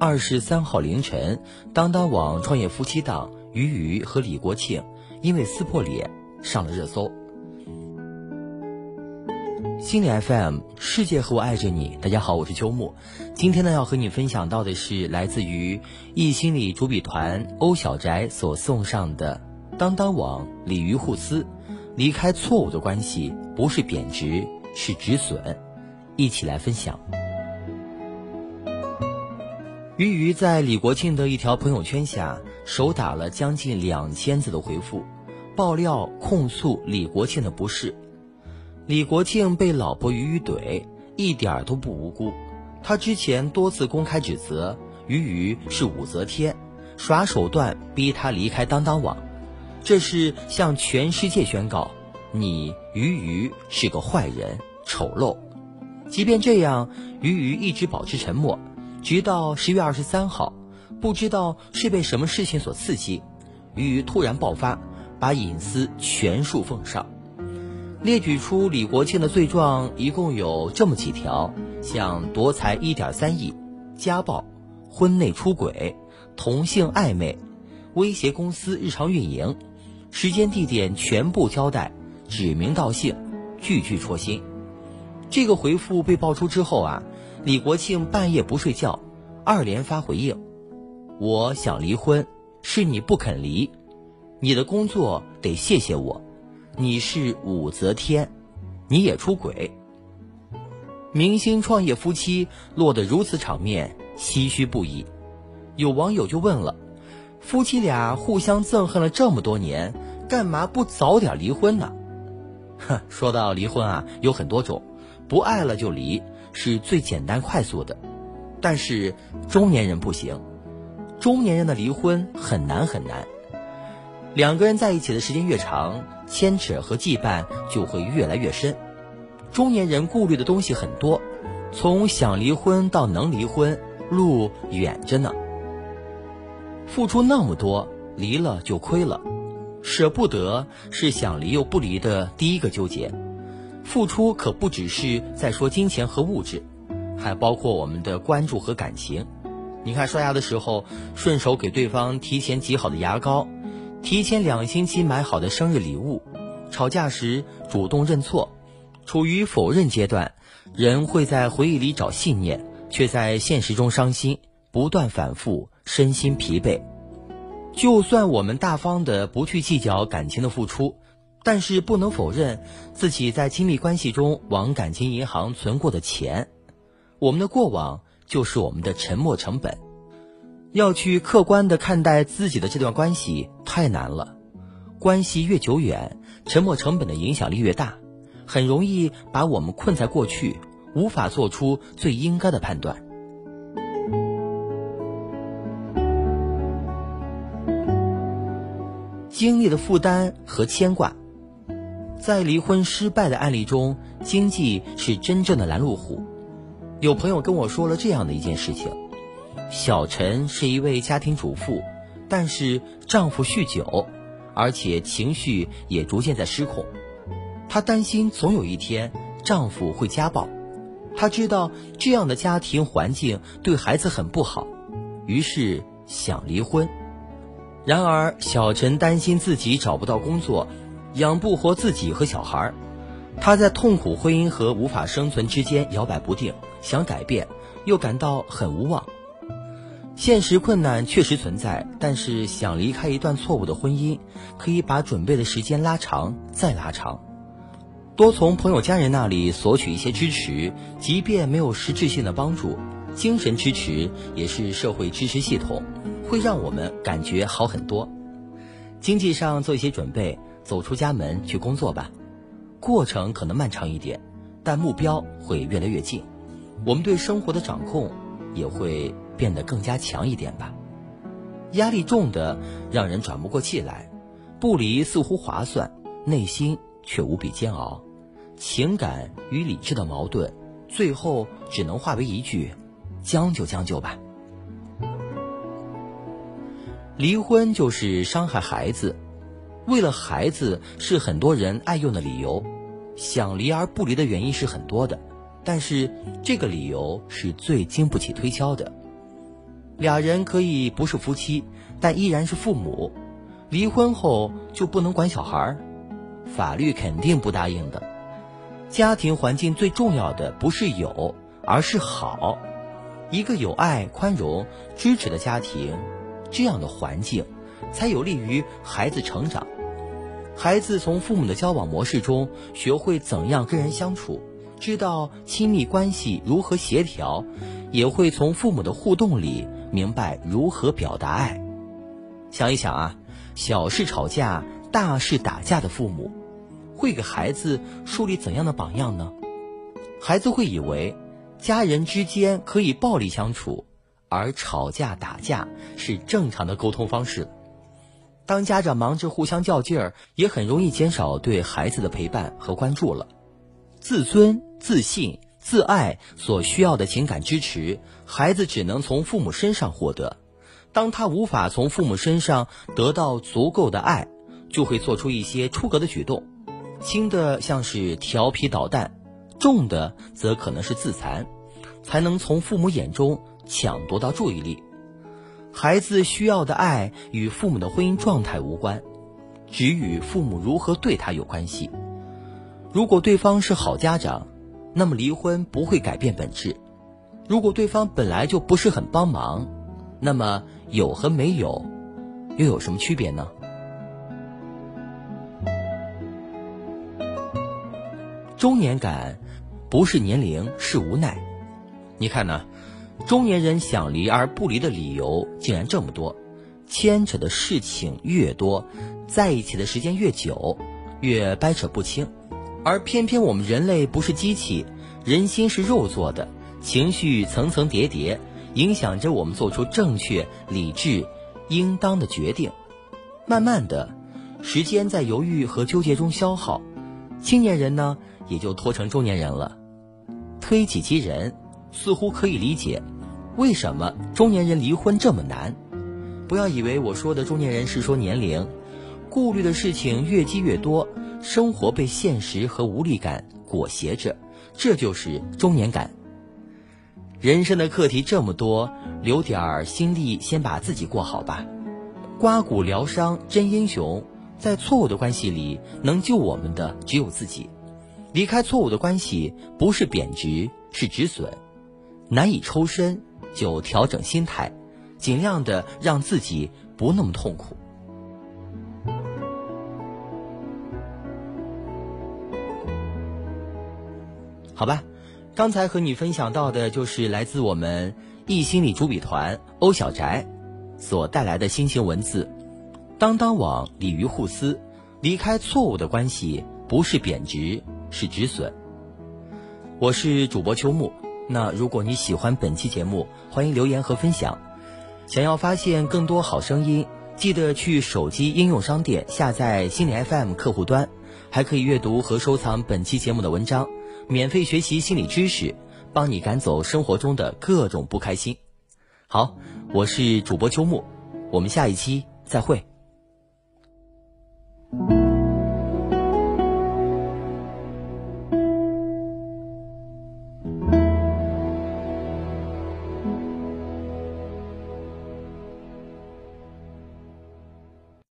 二十三号凌晨，当当网创业夫妻档俞渝和李国庆因为撕破脸上了热搜。心理 FM，世界和我爱着你。大家好，我是秋木。今天呢，要和你分享到的是来自于易心理主笔团欧小宅所送上的当当网鲤鱼互撕，离开错误的关系不是贬值，是止损。一起来分享。鱼鱼在李国庆的一条朋友圈下，手打了将近两千字的回复，爆料控诉李国庆的不是。李国庆被老婆鱼鱼怼，一点都不无辜。他之前多次公开指责鱼鱼是武则天，耍手段逼他离开当当网，这是向全世界宣告你鱼鱼是个坏人、丑陋。即便这样，鱼鱼一直保持沉默。直到十月二十三号，不知道是被什么事情所刺激，俞渝突然爆发，把隐私全数奉上，列举出李国庆的罪状一共有这么几条：像夺财一点三亿、家暴、婚内出轨、同性暧昧、威胁公司日常运营，时间地点全部交代，指名道姓，句句戳心。这个回复被爆出之后啊。李国庆半夜不睡觉，二连发回应：“我想离婚，是你不肯离。你的工作得谢谢我，你是武则天，你也出轨。”明星创业夫妻落得如此场面，唏嘘不已。有网友就问了：“夫妻俩互相憎恨了这么多年，干嘛不早点离婚呢？”哼，说到离婚啊，有很多种，不爱了就离。是最简单快速的，但是中年人不行，中年人的离婚很难很难。两个人在一起的时间越长，牵扯和羁绊就会越来越深。中年人顾虑的东西很多，从想离婚到能离婚，路远着呢。付出那么多，离了就亏了，舍不得是想离又不离的第一个纠结。付出可不只是在说金钱和物质，还包括我们的关注和感情。你看，刷牙的时候顺手给对方提前挤好的牙膏，提前两星期买好的生日礼物，吵架时主动认错。处于否认阶段，人会在回忆里找信念，却在现实中伤心，不断反复，身心疲惫。就算我们大方的不去计较感情的付出。但是不能否认自己在亲密关系中往感情银行存过的钱，我们的过往就是我们的沉没成本。要去客观的看待自己的这段关系太难了，关系越久远，沉没成本的影响力越大，很容易把我们困在过去，无法做出最应该的判断。经历的负担和牵挂。在离婚失败的案例中，经济是真正的拦路虎。有朋友跟我说了这样的一件事情：小陈是一位家庭主妇，但是丈夫酗酒，而且情绪也逐渐在失控。她担心总有一天丈夫会家暴，她知道这样的家庭环境对孩子很不好，于是想离婚。然而，小陈担心自己找不到工作。养不活自己和小孩儿，他在痛苦婚姻和无法生存之间摇摆不定，想改变，又感到很无望。现实困难确实存在，但是想离开一段错误的婚姻，可以把准备的时间拉长再拉长，多从朋友家人那里索取一些支持，即便没有实质性的帮助，精神支持也是社会支持系统，会让我们感觉好很多。经济上做一些准备。走出家门去工作吧，过程可能漫长一点，但目标会越来越近。我们对生活的掌控也会变得更加强一点吧。压力重的让人喘不过气来，不离似乎划算，内心却无比煎熬。情感与理智的矛盾，最后只能化为一句：将就将就吧。离婚就是伤害孩子。为了孩子是很多人爱用的理由，想离而不离的原因是很多的，但是这个理由是最经不起推敲的。俩人可以不是夫妻，但依然是父母。离婚后就不能管小孩法律肯定不答应的。家庭环境最重要的不是有，而是好。一个有爱、宽容、支持的家庭，这样的环境才有利于孩子成长。孩子从父母的交往模式中学会怎样跟人相处，知道亲密关系如何协调，也会从父母的互动里明白如何表达爱。想一想啊。小事吵架，大事打架的父母，会给孩子树立怎样的榜样呢？孩子会以为，家人之间可以暴力相处，而吵架打架是正常的沟通方式。当家长忙着互相较劲儿，也很容易减少对孩子的陪伴和关注了。自尊、自信、自爱所需要的情感支持，孩子只能从父母身上获得。当他无法从父母身上得到足够的爱，就会做出一些出格的举动，轻的像是调皮捣蛋，重的则可能是自残，才能从父母眼中抢夺到注意力。孩子需要的爱与父母的婚姻状态无关，只与父母如何对他有关系。如果对方是好家长，那么离婚不会改变本质；如果对方本来就不是很帮忙，那么。有和没有，又有什么区别呢？中年感不是年龄，是无奈。你看呢？中年人想离而不离的理由竟然这么多，牵扯的事情越多，在一起的时间越久，越掰扯不清。而偏偏我们人类不是机器，人心是肉做的，情绪层层叠叠。影响着我们做出正确、理智、应当的决定。慢慢的，时间在犹豫和纠结中消耗，青年人呢也就拖成中年人了。推己及人，似乎可以理解，为什么中年人离婚这么难？不要以为我说的中年人是说年龄，顾虑的事情越积越多，生活被现实和无力感裹挟着，这就是中年感。人生的课题这么多，留点儿心力，先把自己过好吧。刮骨疗伤真英雄，在错误的关系里，能救我们的只有自己。离开错误的关系，不是贬值，是止损。难以抽身，就调整心态，尽量的让自己不那么痛苦。好吧。刚才和你分享到的，就是来自我们易心理主笔团欧小宅所带来的心情文字。当当网鲤鱼互撕，离开错误的关系不是贬值，是止损。我是主播秋木。那如果你喜欢本期节目，欢迎留言和分享。想要发现更多好声音，记得去手机应用商店下载心理 FM 客户端，还可以阅读和收藏本期节目的文章。免费学习心理知识，帮你赶走生活中的各种不开心。好，我是主播秋木，我们下一期再会。